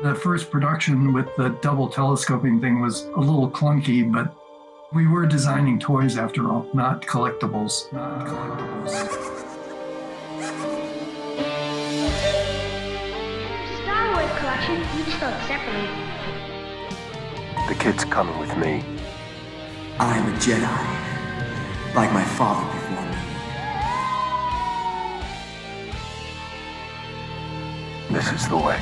The first production with the double telescoping thing was a little clunky, but we were designing toys after all, not collectibles. Not collectibles. Star Wars collection, each sold separately. The kid's coming with me. I am a Jedi, like my father before me. This is the way.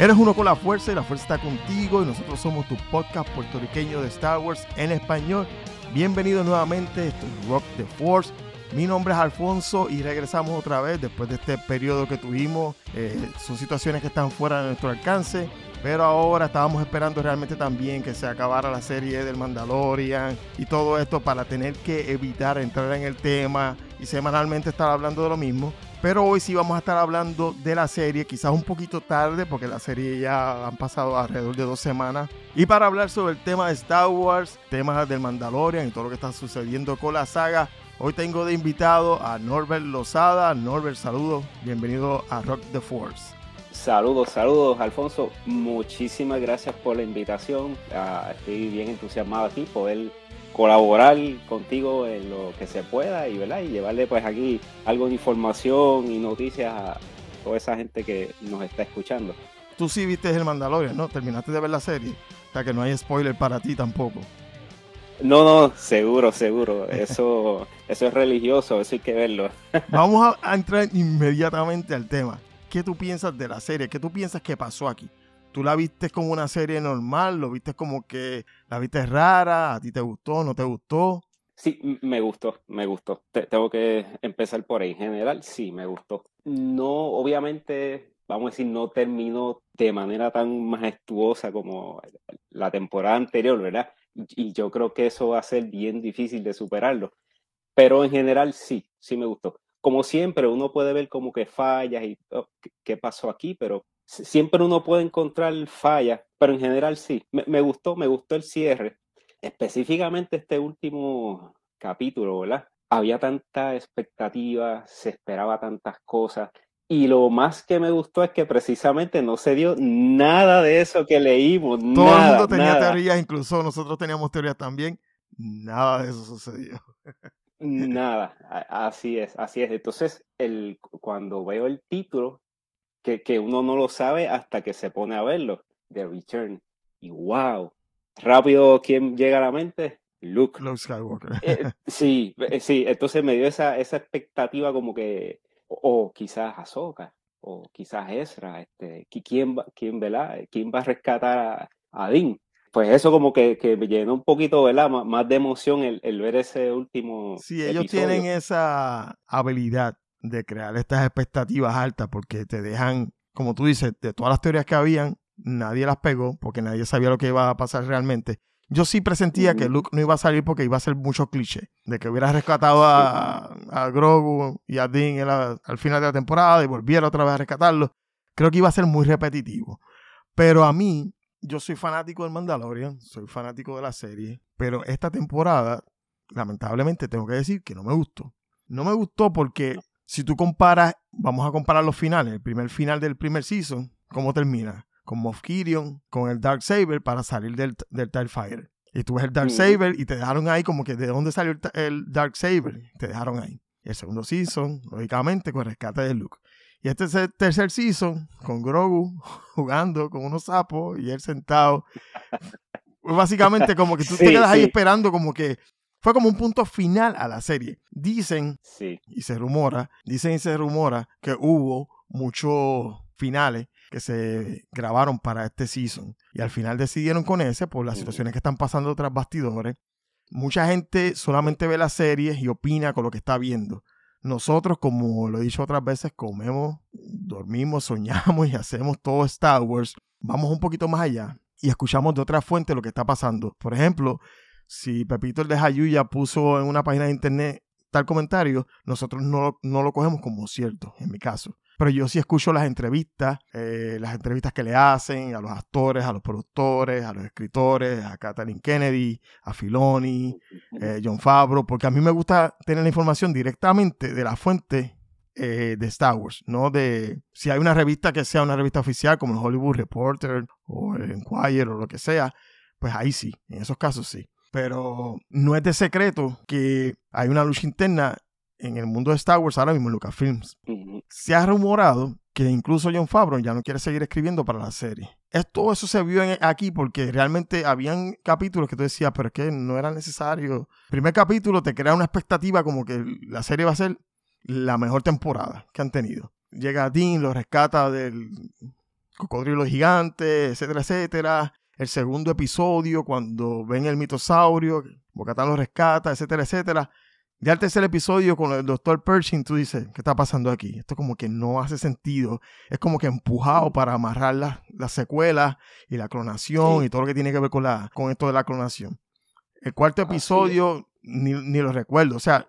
Eres uno con la fuerza y la fuerza está contigo y nosotros somos tu podcast puertorriqueño de Star Wars en español. Bienvenido nuevamente, esto es Rock the Force. Mi nombre es Alfonso y regresamos otra vez después de este periodo que tuvimos. Eh, son situaciones que están fuera de nuestro alcance, pero ahora estábamos esperando realmente también que se acabara la serie del Mandalorian y todo esto para tener que evitar entrar en el tema y semanalmente estar hablando de lo mismo. Pero hoy sí vamos a estar hablando de la serie, quizás un poquito tarde, porque la serie ya han pasado alrededor de dos semanas. Y para hablar sobre el tema de Star Wars, temas del Mandalorian y todo lo que está sucediendo con la saga, hoy tengo de invitado a Norbert Lozada. Norbert, saludos, bienvenido a Rock the Force. Saludos, saludos, Alfonso. Muchísimas gracias por la invitación. Uh, estoy bien entusiasmado aquí, poder colaborar contigo en lo que se pueda y, ¿verdad? y llevarle pues aquí algo de información y noticias a toda esa gente que nos está escuchando. Tú sí viste el Mandalorian, ¿no? Terminaste de ver la serie. O sea que no hay spoiler para ti tampoco. No, no, seguro, seguro. Eso, eso es religioso, eso hay que verlo. Vamos a, a entrar inmediatamente al tema. ¿Qué tú piensas de la serie? ¿Qué tú piensas que pasó aquí? ¿Tú la viste como una serie normal? ¿Lo viste como que la viste rara? ¿A ti te gustó? ¿No te gustó? Sí, me gustó, me gustó. Te, tengo que empezar por ahí. En general, sí, me gustó. No, obviamente, vamos a decir, no terminó de manera tan majestuosa como la temporada anterior, ¿verdad? Y yo creo que eso va a ser bien difícil de superarlo. Pero en general, sí, sí me gustó. Como siempre, uno puede ver como que fallas y oh, qué pasó aquí, pero siempre uno puede encontrar fallas, pero en general sí. Me, me, gustó, me gustó el cierre. Específicamente este último capítulo, ¿verdad? Había tanta expectativa, se esperaba tantas cosas. Y lo más que me gustó es que precisamente no se dio nada de eso que leímos. Todo nada, el mundo tenía nada. teorías, incluso nosotros teníamos teorías también. Nada de eso sucedió. Nada, así es, así es. Entonces, el, cuando veo el título, que, que, uno no lo sabe hasta que se pone a verlo, The Return. Y wow, rápido, ¿quién llega a la mente? Luke. Luke Skywalker. Eh, sí, sí, entonces me dio esa, esa expectativa como que, o, o quizás Ahsoka, o quizás Ezra, este, ¿quién va, quién, ¿verdad? ¿Quién va a rescatar a, a Dean? Pues eso como que, que, me llenó un poquito, ¿verdad? Más, más de emoción el, el, ver ese último. Sí, ellos episodio. tienen esa habilidad de crear estas expectativas altas porque te dejan, como tú dices, de todas las teorías que habían, nadie las pegó porque nadie sabía lo que iba a pasar realmente. Yo sí presentía que Luke no iba a salir porque iba a ser mucho cliché. De que hubiera rescatado a, a Grogu y a Dean la, al final de la temporada y volviera otra vez a rescatarlo. Creo que iba a ser muy repetitivo. Pero a mí, yo soy fanático del Mandalorian, soy fanático de la serie. Pero esta temporada, lamentablemente, tengo que decir que no me gustó. No me gustó porque si tú comparas, vamos a comparar los finales, el primer final del primer season, ¿cómo termina? Con Moff Gideon, con el Dark Saber para salir del, del TIE Fighter. Y tú ves el Dark Saber y te dejaron ahí como que de dónde salió el, el Dark Saber. Te dejaron ahí. El segundo season, lógicamente, con el rescate de Luke. Y este es el tercer season, con Grogu jugando con unos sapos y él sentado. Básicamente como que tú sí, te quedas sí. ahí esperando como que fue como un punto final a la serie. Dicen, sí. y se rumora, dicen y se rumora que hubo muchos finales que se grabaron para este season. Y al final decidieron con ese por las situaciones que están pasando tras bastidores. Mucha gente solamente ve las series y opina con lo que está viendo. Nosotros, como lo he dicho otras veces, comemos, dormimos, soñamos y hacemos todo Star Wars. Vamos un poquito más allá y escuchamos de otra fuente lo que está pasando. Por ejemplo, si Pepito el de Jayuya puso en una página de internet tal comentario, nosotros no, no lo cogemos como cierto, en mi caso. Pero yo sí escucho las entrevistas, eh, las entrevistas que le hacen a los actores, a los productores, a los escritores, a Kathleen Kennedy, a Filoni, eh, John Favreau, porque a mí me gusta tener la información directamente de la fuente eh, de Star Wars, no de si hay una revista que sea una revista oficial como el Hollywood Reporter o el Enquirer o lo que sea, pues ahí sí, en esos casos sí. Pero no es de secreto que hay una lucha interna en el mundo de Star Wars ahora mismo en Lucasfilms. Se ha rumorado que incluso John Favreau ya no quiere seguir escribiendo para la serie. Todo eso se vio en- aquí porque realmente habían capítulos que tú decías, pero es que no era necesario. El primer capítulo te crea una expectativa como que la serie va a ser la mejor temporada que han tenido. Llega Dean, lo rescata del cocodrilo gigante, etcétera, etcétera. El segundo episodio, cuando ven el mitosaurio, Bocatán lo rescata, etcétera, etcétera. Ya el tercer episodio con el doctor Pershing, tú dices, ¿qué está pasando aquí? Esto como que no hace sentido. Es como que empujado para amarrar las las secuelas y la clonación Sí. y todo lo que tiene que ver con, la, con esto de la clonación. El cuarto episodio, ni, ni lo recuerdo. O sea,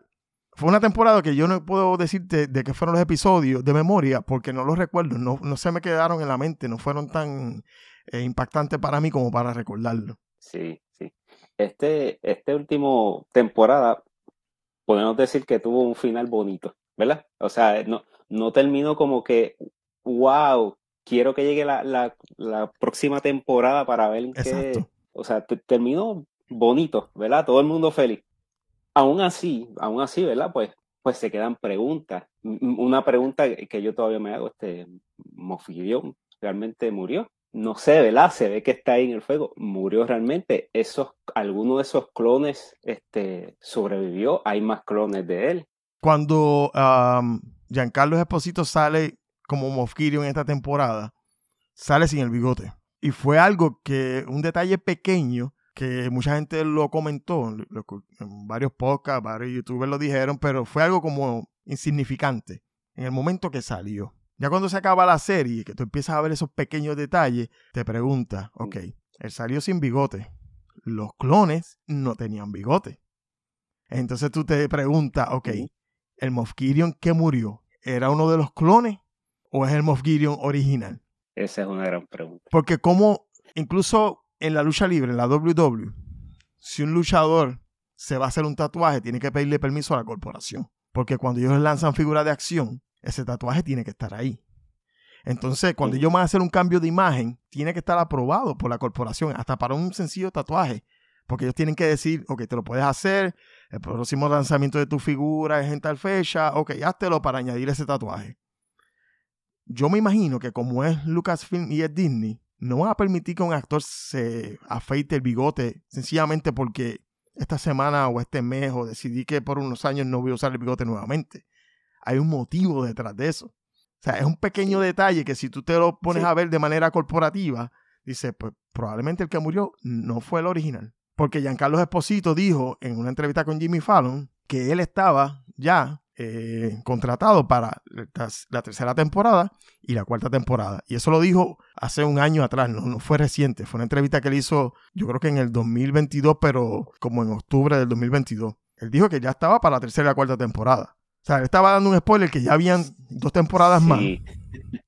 fue una temporada que yo no puedo decirte de qué fueron los episodios de memoria porque no los recuerdo. No, no se me quedaron en la mente. No fueron tan eh, impactantes para mí como para recordarlo. Sí, sí. Este, este último temporada, podemos decir que tuvo un final bonito, ¿verdad? O sea, no, no terminó como que, wow, quiero que llegue la, la, la próxima temporada para ver en qué. Exacto. O sea, te- terminó bonito, ¿verdad? Todo el mundo feliz. Aún así, aún así, ¿verdad? Pues, pues se quedan preguntas. Una pregunta que yo todavía me hago, este, realmente murió. No sé, ¿verdad? Se ve que está ahí en el fuego. Murió realmente. Esos, alguno de esos clones, este, sobrevivió. Hay más clones de él. Cuando um, Giancarlo Esposito sale como Moff en esta temporada, sale sin el bigote. Y fue algo que, un detalle pequeño, que mucha gente lo comentó, varios podcasts, varios youtubers lo dijeron, pero fue algo como insignificante en el momento que salió. Ya cuando se acaba la serie, que tú empiezas a ver esos pequeños detalles, te preguntas, ok, él salió sin bigote. Los clones no tenían bigote. Entonces tú te preguntas, ok. ¿el Moff Gideon que murió era uno de los clones o es el Moff Gideon original? Esa es una gran pregunta. Porque como incluso en la lucha libre, en la WWE, si un luchador se va a hacer un tatuaje, tiene que pedirle permiso a la corporación. Porque cuando ellos lanzan figuras de acción, ese tatuaje tiene que estar ahí. Entonces, cuando ellos van a hacer un cambio de imagen, tiene que estar aprobado por la corporación, hasta para un sencillo tatuaje. Porque ellos tienen que decir, ok, te lo puedes hacer, el próximo lanzamiento de tu figura es en tal fecha, ok, háztelo para añadir ese tatuaje. Yo me imagino que como es Lucasfilm y es Disney, no van a permitir que un actor se afeite el bigote sencillamente porque esta semana o este mes o decidí que por unos años no voy a usar el bigote nuevamente. Hay un motivo detrás de eso. O sea, es un pequeño detalle que si tú te lo pones Sí. a ver de manera corporativa, dice, pues probablemente el que murió no fue el original. Porque Giancarlo Esposito dijo en una entrevista con Jimmy Fallon que él estaba ya eh, contratado para la, la tercera temporada y la cuarta temporada. Y eso lo dijo hace un año atrás, no, no fue reciente. Fue una entrevista que él hizo, yo creo que en el 2022, pero como en octubre del 2022. Él dijo que ya estaba para la tercera y la cuarta temporada. O sea, él estaba dando un spoiler que ya habían dos temporadas más Sí,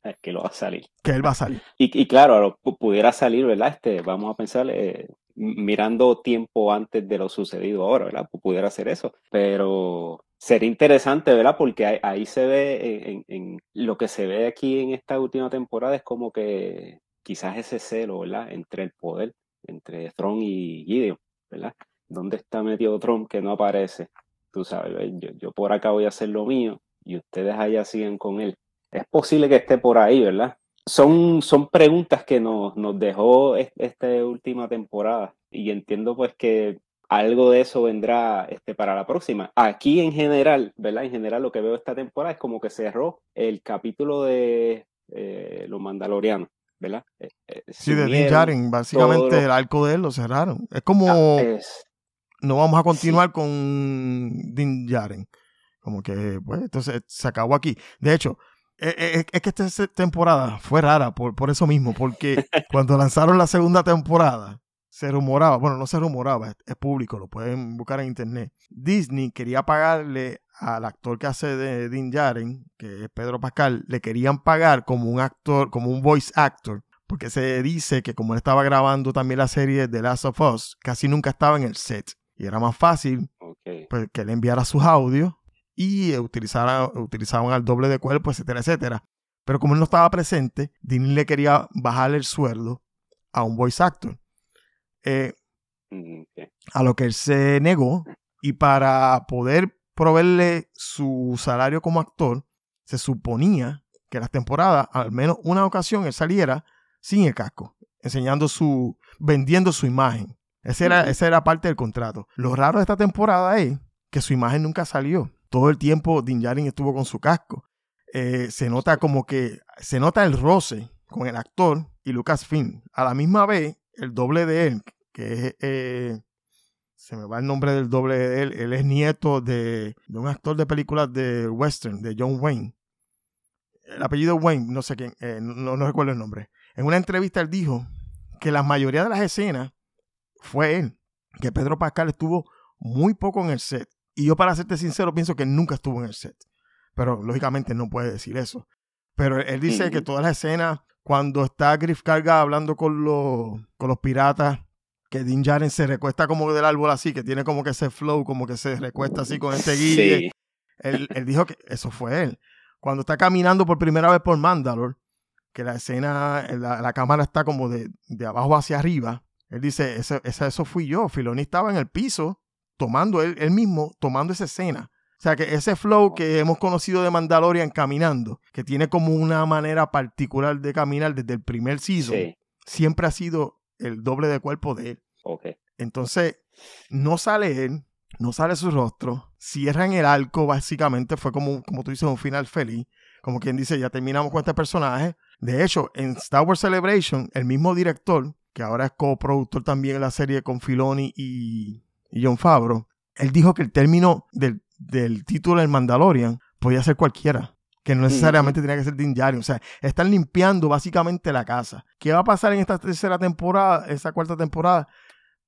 es que lo va a salir. que él va a salir. Y, y claro, pudiera salir, ¿verdad? Este, vamos a pensar, eh, mirando tiempo antes de lo sucedido ahora, ¿verdad? Pu- Pudiera hacer eso. Pero sería interesante, ¿verdad? Porque ahí, ahí se ve, en, en- lo que se ve aquí en esta última temporada es como que quizás ese celo, ¿verdad? Entre el poder, entre Tron y Gideon, ¿verdad? ¿Dónde está metido Tron que no aparece? Tú sabes, yo, yo por acá voy a hacer lo mío y ustedes allá siguen con él. Es posible que esté por ahí, ¿verdad? son, son preguntas que nos, nos dejó es- esta última temporada y entiendo pues que algo de eso vendrá este, para la próxima. Aquí en general, ¿verdad? En general lo que veo esta temporada es como que cerró el capítulo de eh, los mandalorianos, ¿verdad? Eh, eh, Sí, de Din Djarin, básicamente todo el arco de él lo cerraron. Es como Ah, es- no vamos a continuar con Din Djarin. Como que, pues, entonces se acabó aquí. De hecho, eh, eh, es que esta temporada fue rara por, por eso mismo, porque cuando lanzaron la segunda temporada, se rumoraba, bueno, no se rumoraba, es, es público, lo pueden buscar en internet. Disney quería pagarle al actor que hace de Din Djarin, que es Pedro Pascal, le querían pagar como un actor, como un voice actor, porque se dice que como él estaba grabando también la serie The Last of Us, casi nunca estaba en el set. Y era más fácil pues, que él enviara sus audios y utilizaban, utilizaban al doble de cuerpo, etcétera, etcétera. Pero como él no estaba presente, Disney le quería bajar el sueldo a un voice actor. Eh, Mm, a lo que él se negó y para poder proveerle su salario como actor, se suponía que las temporadas, al menos una ocasión, él saliera sin el casco, enseñando su, vendiendo su imagen. Esa era, esa era parte del contrato. Lo raro de esta temporada es que su imagen nunca salió. Todo el tiempo Din Djarin estuvo con su casco. Eh, se nota como que, se nota el roce con el actor y Lucasfilm. A la misma vez, el doble de él, que es, eh, se me va el nombre del doble de él, él es nieto de, de un actor de películas de western, de John Wayne. El apellido Wayne, no sé quién, eh, no, no recuerdo el nombre. En una entrevista él dijo que la mayoría de las escenas fue él, que Pedro Pascal estuvo muy poco en el set. Y yo para serte sincero pienso que nunca estuvo en el set. Pero lógicamente no puede decir eso. Pero él dice que todas las escenas, cuando está Griff Carga hablando con los, con los piratas, que Din Djarin se recuesta como del árbol así, que tiene como que ese flow, como que se recuesta así con este guille. Sí. Él, él dijo que eso fue él. Cuando está caminando por primera vez por Mandalore, que la escena, la, la cámara está como de, de abajo hacia arriba, él dice, ese- eso fui yo. Filoni estaba en el piso, tomando él, él mismo, tomando esa escena. O sea que ese flow que hemos conocido de Mandalorian caminando, que tiene como una manera particular de caminar desde el primer season, Sí. siempre ha sido el doble de cuerpo de él. Ok. Entonces, no sale él, no sale su rostro, cierran el arco, básicamente fue como, como tú dices, un final feliz, como quien dice, ya terminamos con este personaje. De hecho, en Star Wars Celebration, el mismo director, que ahora es coproductor también en la serie con Filoni y, y John Favreau, él dijo que el término del, del título del Mandalorian podía ser cualquiera. Que no necesariamente tenía que ser Din Djarin. O sea, están limpiando básicamente la casa. ¿Qué va a pasar en esta tercera temporada, esta cuarta temporada?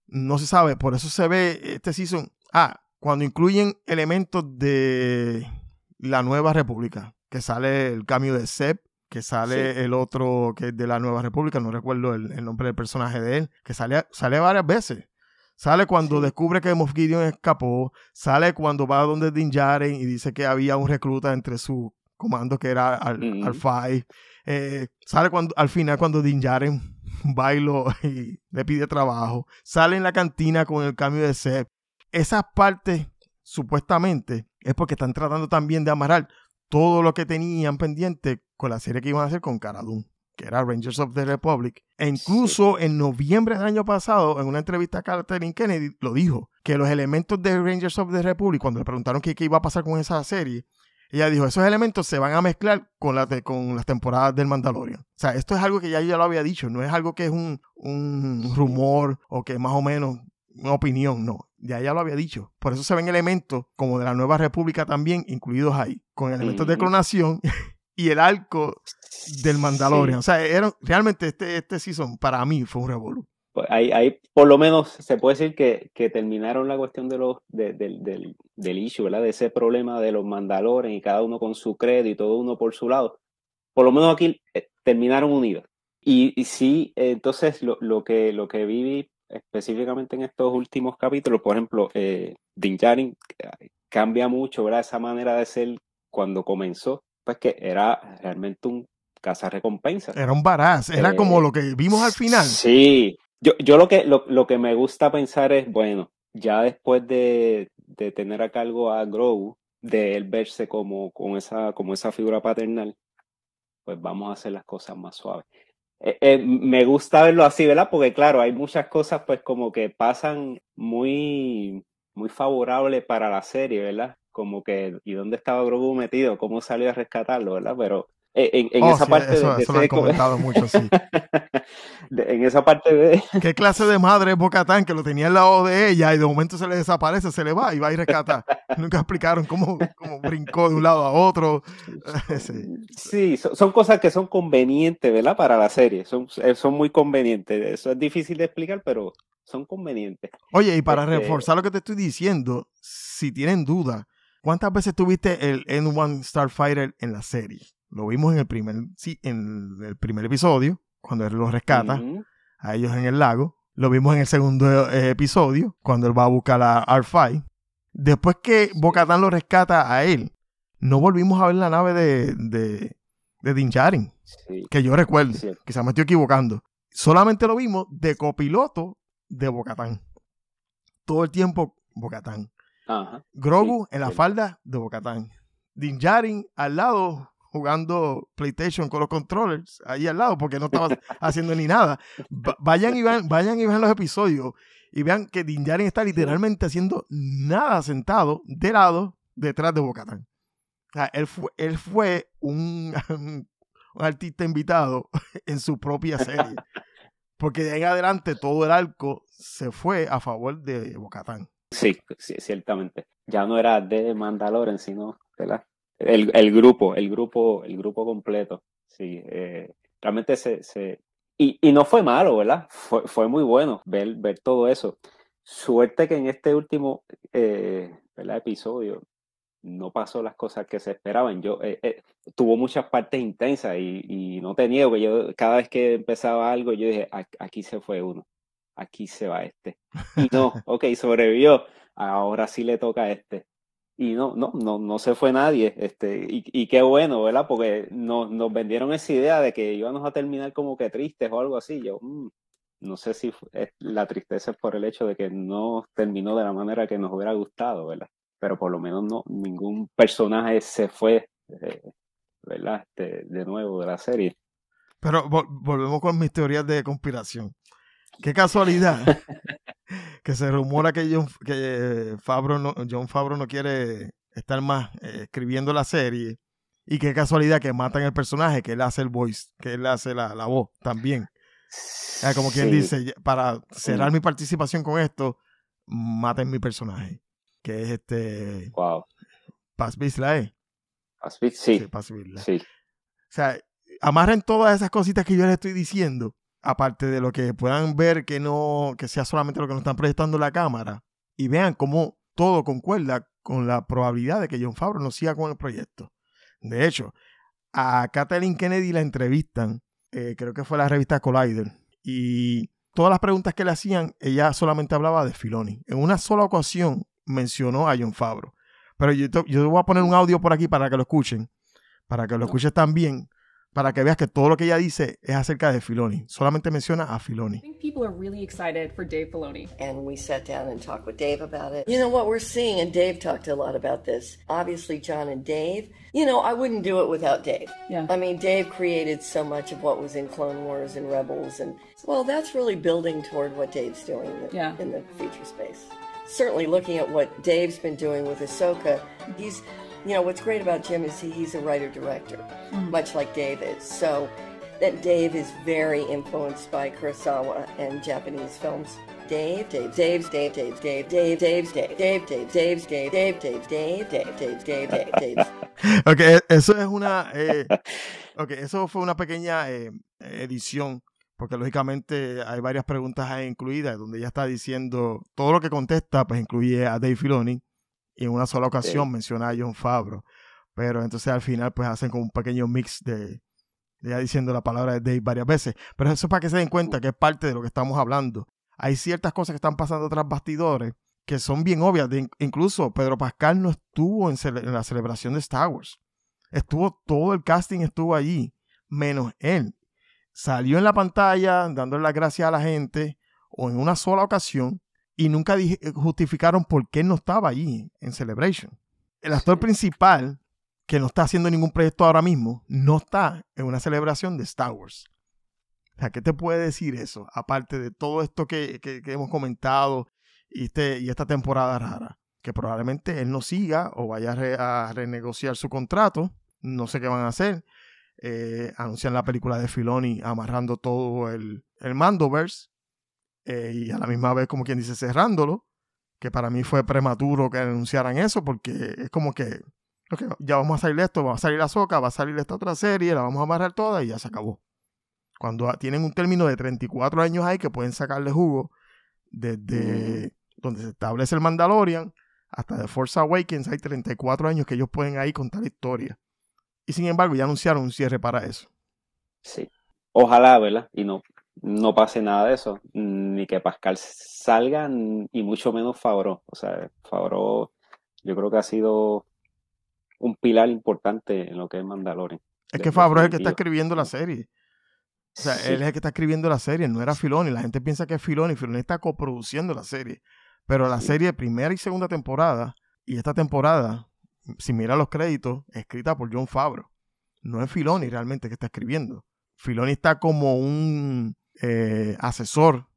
No se sabe. Por eso se ve este season. Ah, cuando incluyen elementos de la Nueva República. Que sale el cambio de Seb. Que sale Sí. el otro que es de la Nueva República. No recuerdo el, el nombre del personaje de él. Que sale, sale varias veces. Sale cuando Sí. descubre que Moff Gideon escapó. Sale cuando va donde Din Djarin y dice que había un recluta entre su comando que era al, al Five. Eh, sale cuando, al final cuando Din Djarin bailo y le pide trabajo. Sale en la cantina con el cambio de Seb. Esas partes, supuestamente, es porque están tratando también de amarrar todo lo que tenían pendiente con la serie que iban a hacer con Cara Dune, que era Rangers of the Republic. E incluso en noviembre del año pasado, en una entrevista a Kathleen Kennedy, lo dijo, que los elementos de Rangers of the Republic, cuando le preguntaron qué, qué iba a pasar con esa serie, ella dijo, esos elementos se van a mezclar con, con las temporadas del Mandalorian. O sea, esto es algo que ya yo lo había dicho, no es algo que es un, un rumor o que más o menos una opinión, no. Ya ya lo había dicho. Por eso se ven elementos como de la Nueva República también incluidos ahí, con elementos de clonación y el arco del Mandalorian. Sí. O sea, era, realmente este, este season para mí fue un revolú. Pues ahí, ahí por lo menos se puede decir que, que terminaron la cuestión de los, de- del, del, del issue, ¿verdad? De ese problema de los mandalores y cada uno con su credo y todo uno por su laro. Por lo menos aquí eh, terminaron unidos. Y, y sí, eh, entonces lo, lo que, lo que viví específicamente en estos últimos capítulos, por ejemplo, eh, Din Djarin eh, cambia mucho, ¿verdad? Esa manera de ser cuando comenzó, pues que era realmente un cazarrecompensa. Era un baraz, era Eh, como lo que vimos al final. Sí, yo, yo lo que lo, lo que me gusta pensar es, bueno, ya después de, de tener a cargo a Grogu, de él verse como, como esa, como esa figura paternal, pues vamos a hacer las cosas más suaves. Eh, eh, me gusta verlo así, ¿verdad? Porque claro, hay muchas cosas pues como que pasan muy, muy favorables para la serie, ¿verdad? Como que, ¿y dónde estaba Grogu metido? ¿Cómo salió a rescatarlo, ¿verdad? Pero eh, en, en Oh, esa sí, parte de- eso, de eso lo han comentado mucho, sí. de- en esa parte de, ¿Qué clase de madre es Bocatán que lo tenía al lado de ella y de momento se le desaparece, se le va y va y rescata? Nunca explicaron cómo, cómo brincó de un lado a otro. Sí. Sí, son, son cosas que son convenientes, ¿verdad? Para la serie. Son, eh, son muy convenientes. Eso es difícil de explicar, pero son convenientes. Oye, y para Este- reforzar lo que te estoy diciendo, si tienen duda, ¿cuántas veces tuviste el N1 Starfighter en la serie? Lo vimos en el primer, sí, en el primer episodio, cuando él los rescata a ellos en el lago. Lo vimos en el segundo eh, episodio, cuando él va a buscar a R5. Después que Bocatán lo rescata a él, no volvimos a ver la nave de, de, de Din Djarin, Sí, que yo recuerdo. sí. Quizás me estoy equivocando. Solamente lo vimos de copiloto de Bocatán. Todo el tiempo Bocatán. Ajá. Grogu Sí, en la sí. falda de Bocatán. Din Djarin al lado jugando PlayStation con los controllers ahí al lado porque no estaba haciendo ni nada. Va- vayan y vean, vayan y vean los episodios y vean que Din Djarin está literalmente haciendo nada sentado de lado detrás de Bocatán. O sea, él fue, él fue un, un artista invitado en su propia serie. Porque de ahí en adelante todo el arco se fue a favor de Bocatán. Sí, sí, ciertamente. Ya no era de Mandalorian, sino. El, el grupo, el grupo, el grupo completo. Sí, eh, realmente se, se... Y, y no fue malo, ¿verdad? Fue, fue muy bueno ver, ver todo eso. Suerte que en este último eh, episodio no pasó las cosas que se esperaban. Yo eh, eh, tuvo muchas partes intensas y, y no te niego que yo cada vez que empezaba algo yo dije "A- aquí se fue uno, aquí se va este. Y no, ok, sobrevivió. Ahora sí le toca a este. Y no, no, no, no se fue nadie. Este, y, y qué bueno, ¿verdad? Porque nos, nos vendieron esa idea de que íbamos a terminar como que tristes o algo así. Yo, mm, no sé si es- la tristeza es por el hecho de que no terminó de la manera que nos hubiera gustado, ¿verdad? Pero por lo menos no, ningún personaje se fue, eh, ¿verdad? Este, de nuevo de la serie. Pero vol- volvemos con mis teorías de conspiración. Qué casualidad que se rumora que John, que Favreau no, John Favreau no quiere estar más eh, escribiendo la serie. Y qué casualidad que matan el personaje, que él hace el voice, que él hace la, la voz también. Sea, como quien Sí, dice, para cerrar Mm. mi participación con esto, maten mi personaje. Que es este Wow. Paz Vizla, ¿eh? Así- Sí, Paz Vizla. sí. O sea, amarren todas esas cositas que yo les estoy diciendo, aparte de lo que puedan ver que no, que sea solamente lo que nos están proyectando la cámara, y vean cómo todo concuerda con la probabilidad de que John Favreau no siga con el proyecto. De hecho, a Kathleen Kennedy la entrevistan, eh, creo que fue la revista Collider, y todas las preguntas que le hacían, ella solamente hablaba de Filoni. En una sola ocasión mencionó a John Favreau. Pero yo, te- yo voy a poner un audio por aquí para que lo escuchen, para que lo escuches también, para que veas que todo lo que ella dice es acerca de Filoni. Solamente menciona a Filoni. I think people are really excited for Dave Filoni. and we sat down and talked with Dave about it. You know what we're seeing, and Dave talked a lot about this. Obviously, John and Dave. You know, I wouldn't do it without Dave. Yeah. I mean, Dave created so much of what was in Clone Wars and Rebels, and well, that's really building toward what Dave's doing in the, Yeah. in the feature space. Certainly, looking at what Dave's been doing with Ahsoka, he's, you know, what's great about Jim is he, he's a writer director, much like Dave is. So, that Dave is very influenced by Kurosawa and Japanese films. Dave, Dave, Dave's, Dave, Dave, Dave, Dave, Dave's, Dave, Dave, Dave, Dave's, Dave, Dave, Dave, Dave, Dave, Dave, Dave, Dave, Dave's. Ok, e- eso es una. eh, ok, eso fue una pequeña eh, edición, porque lógicamente hay varias preguntas ahí incluidas, donde ella está diciendo todo lo que contesta, pues incluye a Dave Filoni, y en una sola ocasión Sí. menciona a John Favreau. Pero entonces al final, pues hacen como un pequeño mix de, de ella diciendo la palabra de Dave varias veces. Pero eso es para que se den cuenta que es parte de lo que estamos hablando. Hay ciertas cosas que están pasando tras bastidores que son bien obvias. De- incluso Pedro Pascal no estuvo en, en la celebración de Star Wars. Estuvo todo el casting estuvo allí, menos él. Salió en la pantalla dándole las gracias a la gente o en una sola ocasión y nunca dije- justificaron por qué no estaba allí en Celebration. El actor principal, que no está haciendo ningún proyecto ahora mismo, no está en una celebración de Star Wars. O sea, ¿qué te puede decir eso? Aparte de todo esto que, que- que hemos comentado y, este, y esta temporada rara. Que probablemente él no siga o vaya a, re- a renegociar su contrato. No sé qué van a hacer. Eh, anuncian la película de Filoni amarrando todo el, el Mandoverse. Eh, y a la misma vez, como quien dice, cerrándolo. Que para mí fue prematuro que anunciaran eso porque es como que ya vamos a salir esto, va a salir la soca, va a salir esta otra serie, la vamos a amarrar toda y ya se acabó. Cuando tienen un término de 34 años ahí que pueden sacarle jugo desde donde se establece el Mandalorian hasta The Force Awakens, hay 34 años que ellos pueden ahí contar la historia. Y sin embargo, ya anunciaron un cierre para eso. Sí. Ojalá, ¿verdad? Y no, no pase nada de eso, ni que Pascal salga, y mucho menos Favreau. O sea, Favreau yo creo que ha sido un pilar importante en lo que es Mandalorian. Es que Favreau es el que está escribiendo la serie. O sea, Sí. él es el que está escribiendo la serie, no era Filoni. La gente piensa que es Filoni, Filoni está coproduciendo la serie. Pero la Sí. serie primera y segunda temporada, y esta temporada, si mira los créditos, es escrita por John Favreau. No es Filoni realmente que está escribiendo. Filoni está como un eh, asesor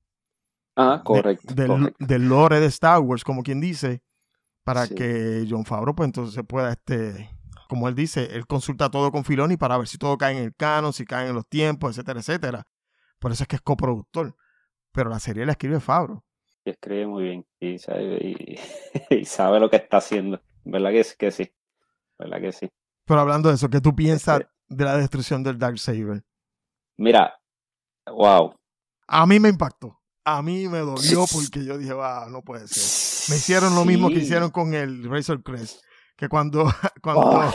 Ah, de- correcto. del, correcto. del lore de Star Wars, como quien dice, para Sí. que John Favreau pues entonces pueda, este, como él dice, él consulta todo con Filoni para ver si todo cae en el canon, si caen en los tiempos, etcétera, etcétera. Por eso es que es coproductor. Pero la serie la escribe Favreau. Y escribe muy bien y sabe, y, y sabe lo que está haciendo. ¿Verdad que, que sí? ¿Verdad que sí? Pero hablando de eso, ¿qué tú piensas Este- de la destrucción del Darksaber? Mira, wow. A mí me impactó. A mí me dolió porque yo dije, wow, no puede ser. Me hicieron lo mismo que hicieron con el Razor Crest. Que cuando, cuando Oh.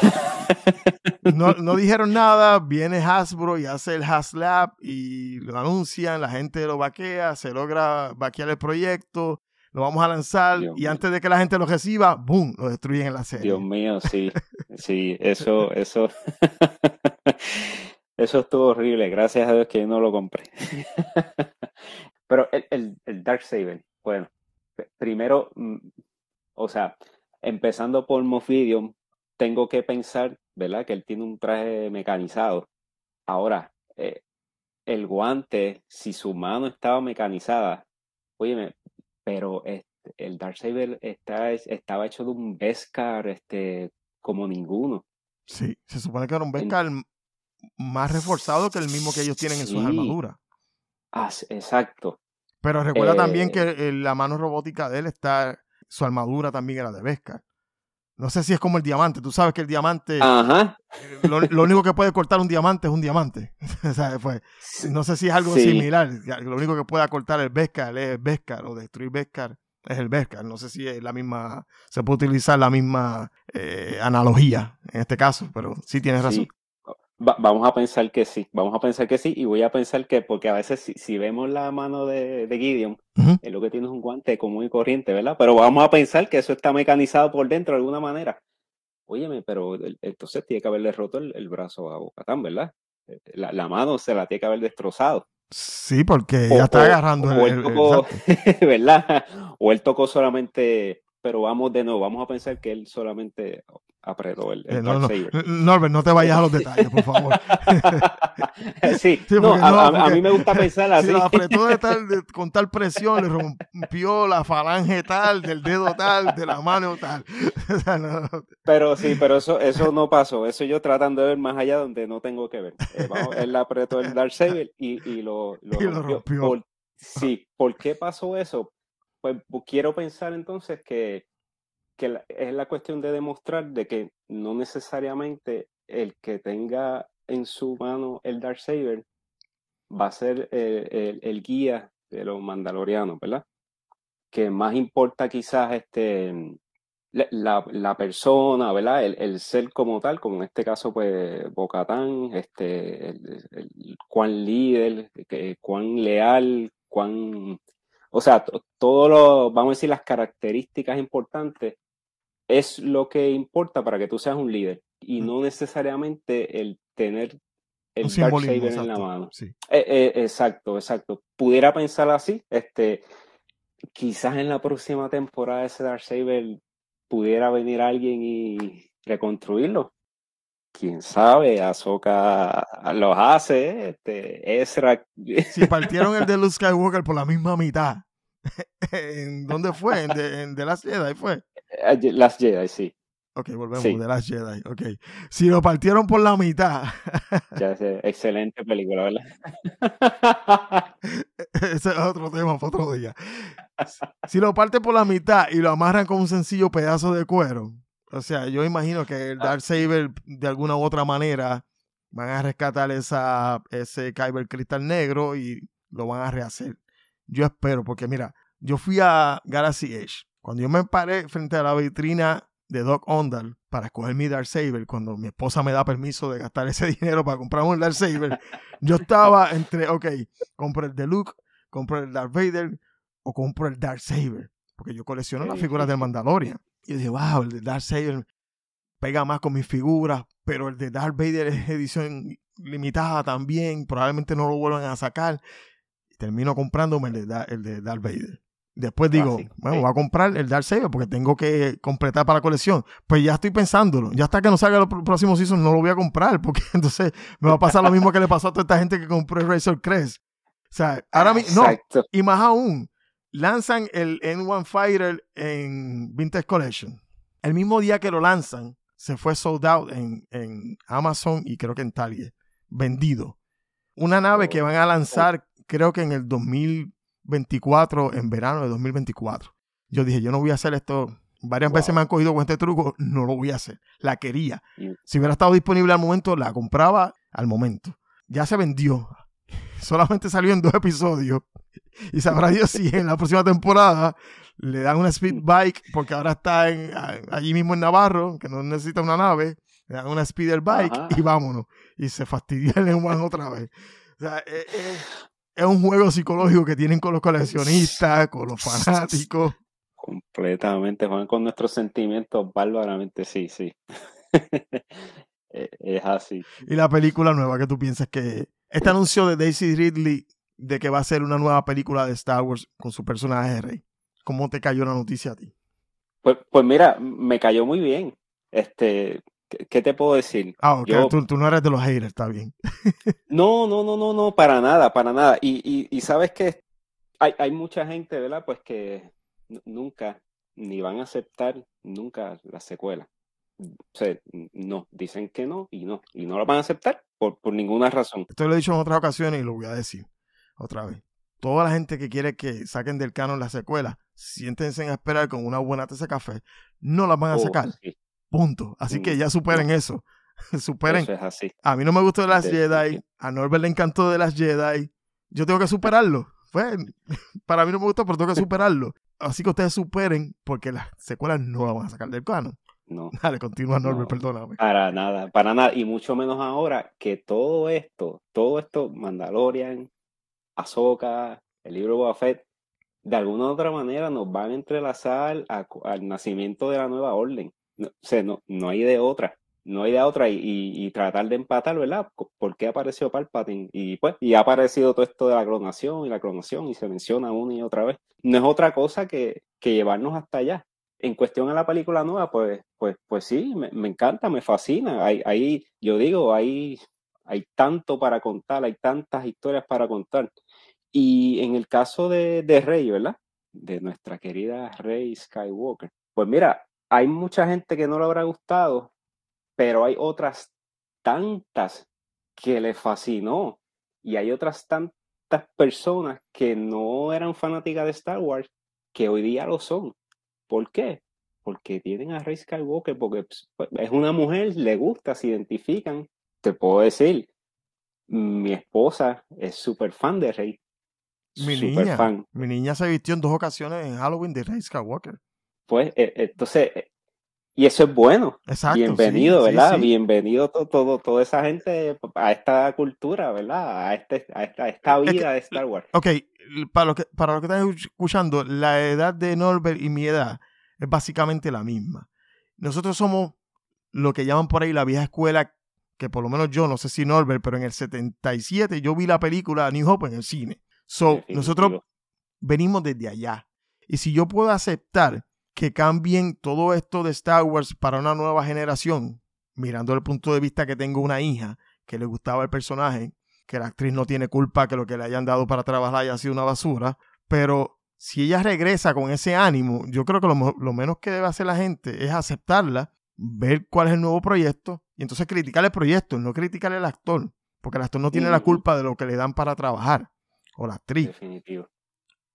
no, no dijeron nada, viene Hasbro y hace el HasLab y lo anuncian, la gente lo vaquea, se logra vaquear el proyecto, lo vamos a lanzar Dios y mío. antes de que la gente lo reciba, ¡boom! Lo destruyen en la serie. Dios mío, sí, sí, eso, eso, eso estuvo horrible. Gracias a Dios que yo no lo compré. Pero el, el, el Darksaber, bueno, p- primero, mm, o sea, empezando por Moff Gideon, tengo que pensar, ¿verdad? Que él tiene un traje mecanizado. Ahora, eh, el guante, si su mano estaba mecanizada, óyeme, pero este, el Darksaber está, estaba hecho de un Beskar este, como ninguno. Sí, se supone que era un Beskar más reforzado que el mismo que ellos tienen en sus armaduras. Ah, exacto. Pero recuerda también Eh, que eh, la mano robótica de él está, su armadura también era de Beskar. No sé si es como el diamante. Tú sabes que el diamante, Ajá. lo, lo único que puede cortar un diamante es un diamante. Fue- no sé si es algo Sí. similar. Lo único que puede cortar el Beskar es el Beskar o destruir Beskar es el Beskar. No sé si es la misma, se puede utilizar la misma eh, analogía en este caso, pero sí tienes razón. Sí. Va- vamos a pensar que sí, vamos a pensar que sí y voy a pensar que, porque a veces si, si vemos la mano de, de Gideon, es lo que tiene es un guante común y corriente, ¿verdad? Pero vamos a pensar que eso está mecanizado por dentro de alguna manera. Óyeme, pero el- entonces tiene que haberle roto el, el brazo a Bocatán, ¿verdad? Eh, La, la mano se la tiene que haber destrozado. Sí, porque ya está agarrando o el, el- exacto. ¿verdad? O él tocó solamente, pero vamos de nuevo, vamos a pensar que él solamente apretó el, el Eh, no, no, Darksaber. Norbert, no te vayas a los detalles, por favor. sí, Sí, no, a, a- mí me gusta pensar así. Si lo apretó de tal, de- con tal presión, le rompió la falange tal, del dedo tal, de la mano tal. O sea, no, Pero sí, pero eso, eso no pasó. Eso yo tratando de ver más allá donde no tengo que ver. Eh, vamos, él apretó el Darksaber y, y lo, lo Y lo rompió. Por- sí, ¿por qué pasó eso? Pues quiero pensar entonces que, que es la cuestión de demostrar de que no necesariamente el que tenga en su mano el Darksaber va a ser el, el- el guía de los mandalorianos, ¿verdad? Que más importa quizás este la, la- persona, ¿verdad? El, ser como tal, como en este caso, pues, Bocatán, este, el- cuán líder, que- cuán leal, cuán, o sea, to- todo lo, vamos a decir, las características importantes es lo que importa para que tú seas un líder y no necesariamente el tener el un en la mano. Sí. Eh, eh, exacto, exacto. Pudiera pensar así, este, quizás en la próxima temporada de ese Darksaber pudiera venir alguien y reconstruirlo. Quién sabe, Ahsoka los hace, este, Ezra. Si partieron el de Luke Skywalker por la misma mitad, ¿en dónde fue? ¿En The, en The Last Jedi fue? Las Jedi, sí. Ok, volvemos, Sí. The Last Jedi, ok. Si lo partieron por la mitad, Ya sé, excelente película, ¿verdad? ese es otro tema para otro día. Si lo parten por la mitad y lo amarran con un sencillo pedazo de cuero, o sea, yo imagino que el Darksaber de alguna u otra manera van a rescatar esa, ese Kyber cristal negro y lo van a rehacer. Yo espero, porque mira, yo fui a Galaxy Edge. Cuando yo me paré frente a la vitrina de Doc Ondal para escoger mi Darksaber, cuando mi esposa me da permiso de gastar ese dinero para comprar un Darksaber, yo estaba entre, ok, compro el de Luke, compro el Darth Vader o compro el Darksaber, porque yo colecciono las figuras del. Mandalorian. Y yo dije, wow, el de Darth Saber pega más con mis figuras, pero el de Darth Vader es edición limitada también, probablemente no lo vuelvan a sacar. Y termino comprándome el de, el de Darth Vader. Después digo, Clásico, bueno, sí. voy a comprar el Darth Saber porque tengo que completar para la colección. Pues ya estoy pensándolo. Ya hasta que no salga el pr- próximo season no lo voy a comprar porque entonces me va a pasar lo mismo que le pasó a toda esta gente que compró el Razor Crest. O sea, ahora mismo, no, y más aún, lanzan el N1 Fighter en Vintage Collection. El mismo día que lo lanzan, se fue sold out en, en Amazon y creo que en Target. Vendido. Una nave que van a lanzar, creo que en el 2024, en verano de 2024. Yo dije, yo no voy a hacer esto. Varias Wow. veces me han cogido con este truco, no lo voy a hacer. La quería. Si hubiera estado disponible al momento, la compraba al momento. Ya se vendió. Solamente salió en dos episodios. Y sabrá Dios si en la próxima temporada le dan una speed bike, porque ahora está en, allí mismo en Navarro, que no necesita una nave. Le dan una speeder bike Ajá. y vámonos. Y se fastidia el N1 otra vez. O sea, es, es- es un juego psicológico que tienen con los coleccionistas, con los fanáticos. Completamente, juegan con nuestros sentimientos bárbaramente, sí, sí. Eh, es así. Y la película nueva que tú piensas que... Este anuncio de Daisy Ridley de que va a ser una nueva película de Star Wars con su personaje de Rey. ¿Cómo te cayó la noticia a ti? Pues, pues mira, me cayó muy bien. Este, ¿qué, te puedo decir? Ah, ok, Yo- tú, tú no eres de los haters, está bien. No, no, no, no, no, para nada, para nada. Y, y, y sabes que hay, hay mucha gente, ¿verdad? Pues que nunca, ni van a aceptar nunca la secuela. O sea, no, dicen que no y no, y no lo van a aceptar por, por ninguna razón. Esto lo he dicho en otras ocasiones y lo voy a decir otra vez. Toda la gente que quiere que saquen del canon la secuela, siéntense a esperar con una buena taza de café. No las van a Oh, sacar. sí, Punto. Así que Mm, ya superen eso. superen. eso es así. A mí no me gustó de las. Jedi. A Norbert le encantó de las Jedi. Yo tengo que superarlo. Pues, para mí no me gustó, pero tengo que superarlo. Así que ustedes superen, porque las secuelas no las van a sacar del canon. No, Dale, continúa Norbert, No. perdóname. para nada, para nada. Y mucho menos ahora que todo esto, todo esto, Mandalorian, Ahsoka, el libro de Boba Fett, de alguna u otra manera nos van a entrelazar a- al nacimiento de la nueva orden. No, o sea, no, no hay de otra. No hay de otra y, y- y tratar de empatar, ¿verdad? ¿Por qué apareció Palpatine? Y pues, y ha aparecido todo esto de la clonación y la clonación y se menciona una y otra vez. No es otra cosa que, que llevarnos hasta allá. En cuestión a la película nueva, pues, pues, pues sí, me, encanta, me fascina. Hay, yo digo, hay, hay tanto para contar, hay tantas historias para contar. Y en el caso de, de Rey, ¿verdad? De nuestra querida Rey Skywalker. Pues mira, hay mucha gente que no le habrá gustado, pero hay otras tantas que le fascinó. Y hay otras tantas personas que no eran fanáticas de Star Wars que hoy día lo son. ¿Por qué? Porque tienen a Rey Skywalker, porque pues, es una mujer, le gusta, se identifican. Te puedo decir, mi esposa es súper fan de Rey. Mi niña, fan. mi niña se vistió en dos ocasiones en Halloween de Rey Skywalker. Pues, eh, entonces, eh, y eso es bueno. Exacto. Bienvenido, sí, ¿verdad? sí. Bienvenido to- todo, toda esa gente a esta cultura, ¿verdad? A, este, a, esta, a esta Es que- vida de Star Wars. Ok, para los que, para los que están escuchando, la edad de Norbert y mi edad es básicamente la misma. Nosotros somos lo que llaman por ahí la vieja escuela, que por lo menos yo, no sé si Norbert, pero en el 77 yo vi la película New Hope en el cine. So, Definitivo. nosotros venimos desde allá. Y si yo puedo aceptar que cambien todo esto de Star Wars para una nueva generación, mirando el punto de vista que tengo una hija que le gustaba el personaje, que la actriz no tiene culpa que lo que le hayan dado para trabajar haya sido una basura, pero si ella regresa con ese ánimo, yo creo que lo, menos que debe hacer la gente es aceptarla, ver cuál es el nuevo proyecto y entonces criticar el proyecto, no criticar al actor, porque el actor no tiene la culpa de lo que le dan para trabajar, o la actriz. Definitivo.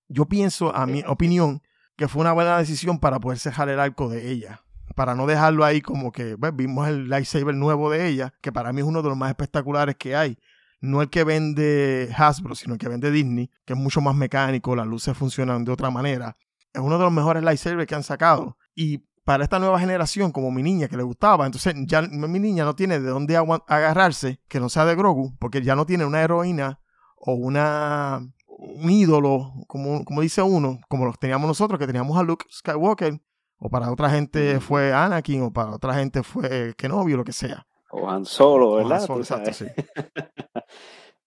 Yo pienso, a mi opinión, que fue una buena decisión para poder cejar el arco de ella. Para no dejarlo ahí como que pues, vimos el lightsaber nuevo de ella, que para mí es uno de los más espectaculares que hay. No el que vende Hasbro, sino el que vende Disney, que es mucho más mecánico, las luces funcionan de otra manera. Es uno de los mejores lightsabers que han sacado. Y para esta nueva generación, como mi niña que le gustaba, entonces ya mi niña no tiene de dónde agarrarse, que no sea de Grogu, porque ya no tiene una heroína o una un ídolo, como, como dice uno, como los teníamos nosotros, que teníamos a Luke Skywalker, O para otra gente fue Anakin, o para otra gente fue Kenobi, o lo que sea. O Han Solo, O Han ¿verdad? Solo, exacto, sí.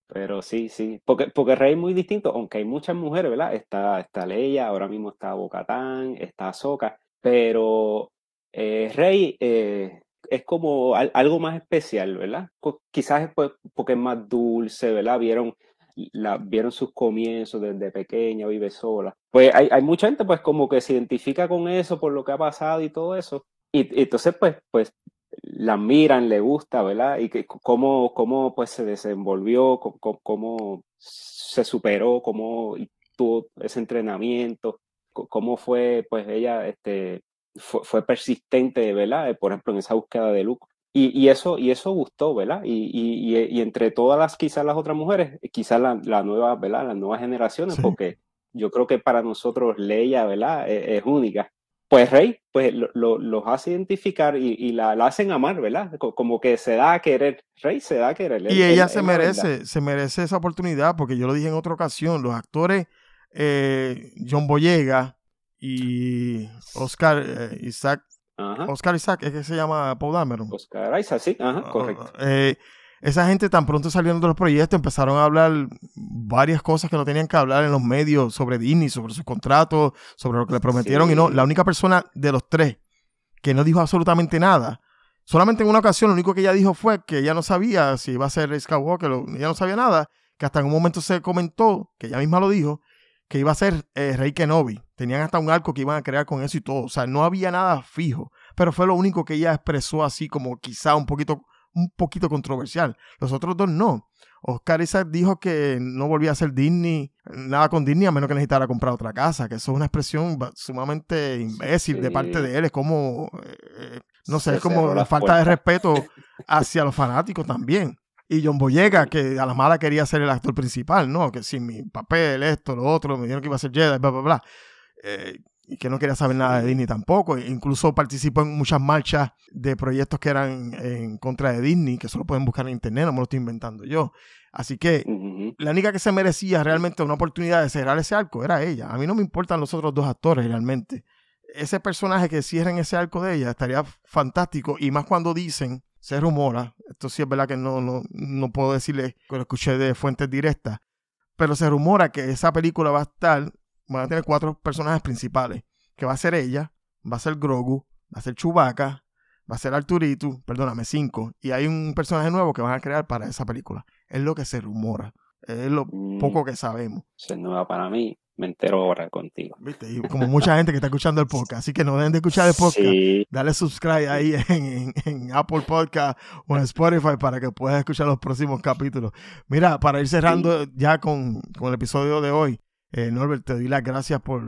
Pero sí, sí. Porque, porque Rey es muy distinto, aunque hay muchas mujeres, ¿verdad? Está, está Leia, ahora mismo está Bo-Katan, está Ahsoka, pero eh, Rey eh, es como al- algo más especial, ¿verdad? Co- Quizás es pues, porque es más dulce, ¿verdad? Vieron, la, vieron sus comienzos desde pequeña, vive sola. Pues hay, hay mucha gente pues como que se identifica con eso por lo que ha pasado y todo eso. Y, entonces pues, pues la miran, le gusta, ¿verdad? Y que, cómo, cómo pues se desenvolvió, cómo, cómo- se superó, cómo tuvo ese entrenamiento, cómo fue pues ella este, fue, persistente, ¿verdad? Eh, Por ejemplo, en esa búsqueda de Luke. Y, y eso, y eso gustó, ¿verdad? Y, y, y, y entre todas las, quizás las otras mujeres, quizás la, la nueva, ¿verdad? Las nuevas generaciones, Sí. porque yo creo que para nosotros Leia, ¿verdad? Es, es única. Pues Rey, pues lo- lo- los hace identificar y, y la, la hacen amar, ¿verdad? Co- Como que se da a querer. Rey se da a querer. Y ella se merece, se merece esa oportunidad, porque yo lo dije en otra ocasión, los actores eh, John Boyega y Oscar eh, Isaac, Ajá. Oscar Isaac, es que se llama Paul Dameron. Oscar Isaac, sí, ajá, correcto. Eh, esa gente tan pronto salieron de los proyectos empezaron a hablar varias cosas que no tenían que hablar en los medios sobre Disney, sobre sus contratos, sobre lo que le prometieron y no, la única persona de los tres que no dijo absolutamente nada. Solamente en una ocasión lo único que ella dijo fue que ella no sabía si iba a ser Skywalker, ella no sabía nada, que hasta en un momento se comentó, que ella misma lo dijo, que iba a ser eh, Rey Kenobi. Tenían hasta un arco que iban a crear con eso y todo. O sea, no había nada fijo. Pero fue lo único que ella expresó así como quizá un poquito, un poquito controversial. Los otros dos no. Oscar Isaac dijo que no volvía a hacer Disney, nada con Disney a menos que necesitara comprar otra casa, que eso es una expresión sumamente imbécil de parte de él. Es como, eh, no sé, Se es como la falta de respeto hacia los fanáticos también. Y John Boyega, que a la mala quería ser el actor principal, ¿no? Que sin mi papel, esto, lo otro, me dijeron que iba a ser Jedi, bla, bla, bla. Eh, y que no quería saber nada de Disney tampoco. Incluso participó en muchas marchas de proyectos que eran en contra de Disney, que solo pueden buscar en internet, no me lo estoy inventando yo. Así que la única que se merecía realmente una oportunidad de cerrar ese arco era ella. A mí no me importan los otros dos actores realmente. Ese personaje que cierren ese arco de ella estaría fantástico y más cuando dicen, se rumora, esto sí es verdad que no, no, no puedo decirle que lo escuché de fuentes directas, pero se rumora que esa película va a estar, van a tener cuatro personajes principales, que va a ser ella, va a ser Grogu, va a ser Chewbacca, va a ser Arturito, perdóname, cinco, y hay un personaje nuevo que van a crear para esa película. Es lo que se rumora, es lo Mm, poco que sabemos. es nueva para mí. Me entero ahora contigo. ¿Viste? Y como mucha gente que está escuchando el podcast, así que no dejen de escuchar el podcast. Sí, Dale subscribe ahí en, en- en Apple Podcast o en Spotify para que puedas escuchar los próximos capítulos. Mira, para ir cerrando ya con, con el episodio de hoy, eh, Norbert, te doy las gracias por,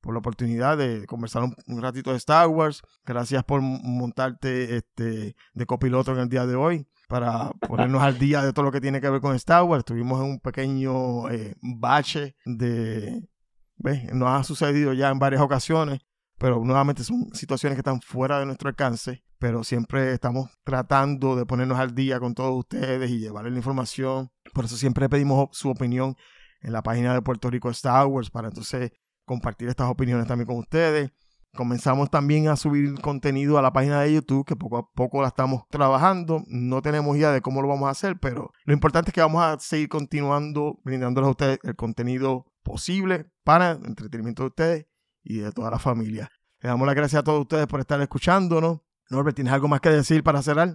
por la oportunidad de conversar un, un ratito de Star Wars. Gracias por montarte este, de copiloto en el día de hoy para ponernos al día de todo lo que tiene que ver con Star Wars. Estuvimos en un pequeño eh, bache de... ¿ves? Nos ha sucedido ya en varias ocasiones pero nuevamente son situaciones que están fuera de nuestro alcance, pero siempre estamos tratando de ponernos al día con todos ustedes y llevarles la información. Por eso siempre pedimos su opinión en la página de Puerto Rico Star Wars para entonces compartir estas opiniones también con ustedes. Comenzamos también a subir contenido a la página de YouTube, que poco a poco la estamos trabajando. No tenemos idea de cómo lo vamos a hacer, pero lo importante es que vamos a seguir continuando brindándoles a ustedes el contenido posible para el entretenimiento de ustedes y de toda la familia. Le damos las gracias a todos ustedes por estar escuchándonos. Norbert, ¿tienes algo más que decir para cerrar?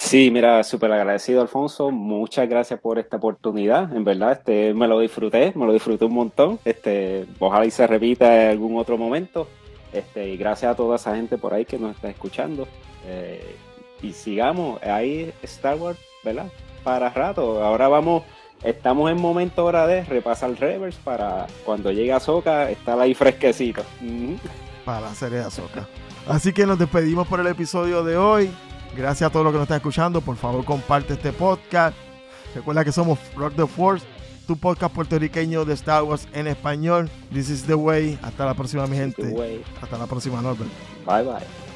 Sí, mira, súper agradecido, Alfonso. Muchas gracias por esta oportunidad. En verdad, este, me lo disfruté, me lo disfruté un montón. Este, ojalá y se repita en algún otro momento. Este, y gracias a toda esa gente por ahí que nos está escuchando. Eh, y sigamos, ahí Star Wars, ¿verdad? Para rato. Ahora vamos, estamos en momento ahora de repasar Reverse para cuando llegue a Soca, estar ahí fresquecito. Para de Azoka. Así que nos despedimos por el episodio de hoy. Gracias a todos los que nos están escuchando. Por favor, comparte este podcast. Recuerda que somos Rock the Force, tu podcast puertorriqueño de Star Wars en español. This is the way. Hasta la próxima, mi gente. Hasta la próxima, Norbert. Bye bye.